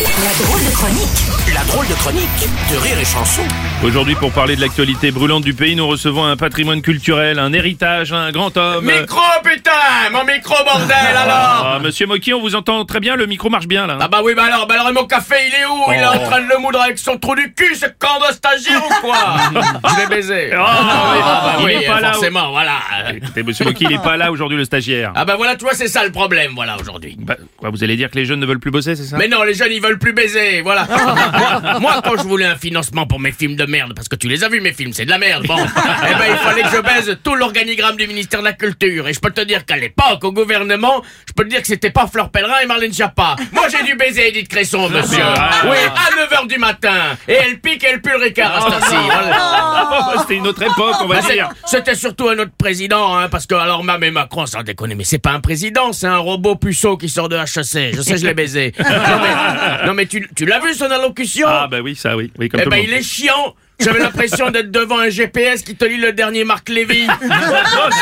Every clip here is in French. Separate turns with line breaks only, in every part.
La drôle de chronique
La drôle de chronique de Rire et Chanson.
Aujourd'hui, pour parler de l'actualité brûlante du pays, nous recevons un patrimoine culturel, un héritage, un grand homme.
Micro, putain Mon micro, bordel, alors
Ah, monsieur Moki, on vous entend très bien, le micro marche bien là.
Ah bah oui, bah alors, bah alors, et mon café, il est où? Il est en train de le moudre avec son trou du cul, ce camp de stagiaire ou quoi? Je vais baiser.
Ah, oui,
Ah bah
il
oui,
est pas là.
forcément, voilà.
Écoutez, monsieur Moki, il est pas là aujourd'hui, le stagiaire.
Ah bah voilà, tu vois, c'est ça le problème, voilà, aujourd'hui.
Bah, quoi, vous allez dire que les jeunes ne veulent plus bosser, c'est ça?
Mais non, les jeunes, ils veulent plus baiser, voilà. moi, moi, quand je voulais un financement pour mes films de merde, parce que tu les as vus, mes films, c'est de la merde, bon. eh ben, il fallait que je baise tout l'organigramme du ministère de la Culture. Et je peux te dire qu'à l'époque, au gouvernement, je peux te dire que c'était pas Fleur Pellerin et Marlène Schiappa. Moi, j'ai dû baiser Edith Cresson, monsieur.
Ah.
Oui, à 9h du matin. Et elle pique et elle pue le ricard à cette.
Ah, C'était une autre époque, on va
Bah,
dire.
C'était surtout un autre président, hein, parce que alors même et Macron, sans déconner, mais c'est pas un président, c'est un robot puceau qui sort de HEC. Je sais, je l'ai baisé. non mais, non, mais tu, tu l'as vu son allocution?
Ah bah oui, ça oui, oui comme
Eh ben
monde.
il est chiant. J'avais l'impression d'être devant un GPS qui te lit le dernier Marc Lévy.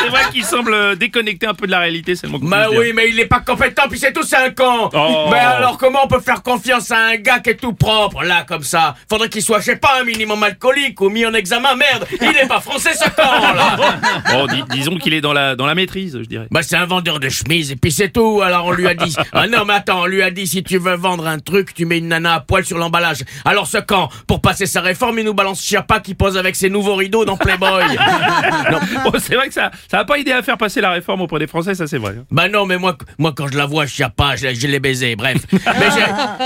C'est vrai qu'il semble euh, déconnecté un peu de la réalité, c'est que
Bah oui, mais il est pas compétent, puis c'est tout, c'est un con.
Oh.
Mais alors comment on peut faire confiance à un gars qui est tout propre, là, comme ça? Faudrait qu'il soit, je sais pas, un minimum alcoolique ou mis en examen, merde Il est pas français, ce con, là
dis- disons qu'il est dans la, dans la maîtrise, je dirais.
Bah c'est un vendeur de chemises et puis c'est tout. Alors on lui a dit ah non mais attends on lui a dit si tu veux vendre un truc tu mets une nana à poil sur l'emballage. Alors ce camp pour passer sa réforme il nous balance Chiappa qui pose avec ses nouveaux rideaux dans Playboy. non.
Bon, c'est vrai que ça ça pas aidé à faire passer la réforme auprès des Français, ça c'est vrai. hein.
Bah non mais moi moi quand je la vois je, je l'ai baisé bref. Mais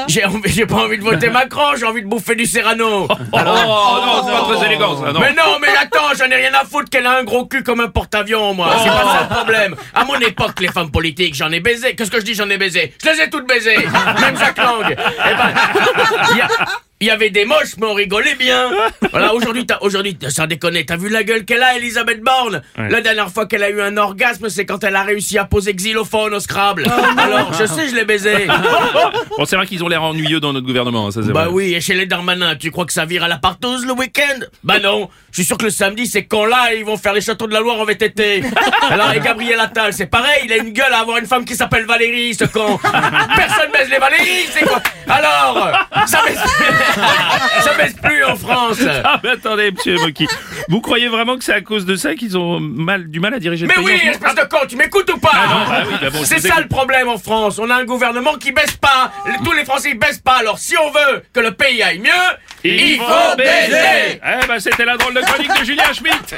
j'ai- pas envie de voter Macron j'ai envie de bouffer du Serrano.
Oh, non, c'est pas très élégant ça, non.
Mais non, mais attends, j'en ai rien à foutre qu'elle a un gros cul comme un porte-avions, moi. C'est pas ça le problème. À mon époque, les femmes politiques, j'en ai baisé. Qu'est-ce que je dis, j'en ai baisé? Je les ai toutes baisées. Même Jacques Lang. Eh ben, il y a- il y avait des moches, mais on rigolait bien. Voilà, aujourd'hui, aujourd'hui, sans déconner, t'as vu la gueule qu'elle a, Elisabeth Borne
Ouais.
La dernière fois qu'elle a eu un orgasme, c'est quand elle a réussi à poser xylophone au Scrabble. Alors, je sais, je l'ai baisé.
Bon, c'est vrai qu'ils ont l'air ennuyeux dans notre gouvernement, hein, ça c'est
Bah
vrai.
oui, et chez les Darmanins, tu crois que ça vire à la partouze le week-end? Bah non, je suis sûr que le samedi, ces cons-là, ils vont faire les châteaux de la Loire en VTT. Alors, et Gabriel Attal, c'est pareil, il a une gueule à avoir une femme qui s'appelle Valérie, ce con. Personne baise les Valérie, c'est quoi? Alors, ça baisse, ça baisse plus en France.
Ah mais attendez, monsieur Moki, vous croyez vraiment que c'est à cause de ça qu'ils ont mal, du mal à diriger le
Mais oui, espèce de con, tu m'écoutes ou pas
non, bah oui, bah bon,
C'est ça le problème en France. On a un gouvernement qui baisse pas. Tous les Français ils baissent pas. Alors si on veut que le pays aille mieux, il, faut baiser.
Eh ben c'était la drôle de chronique de Julien Schmitt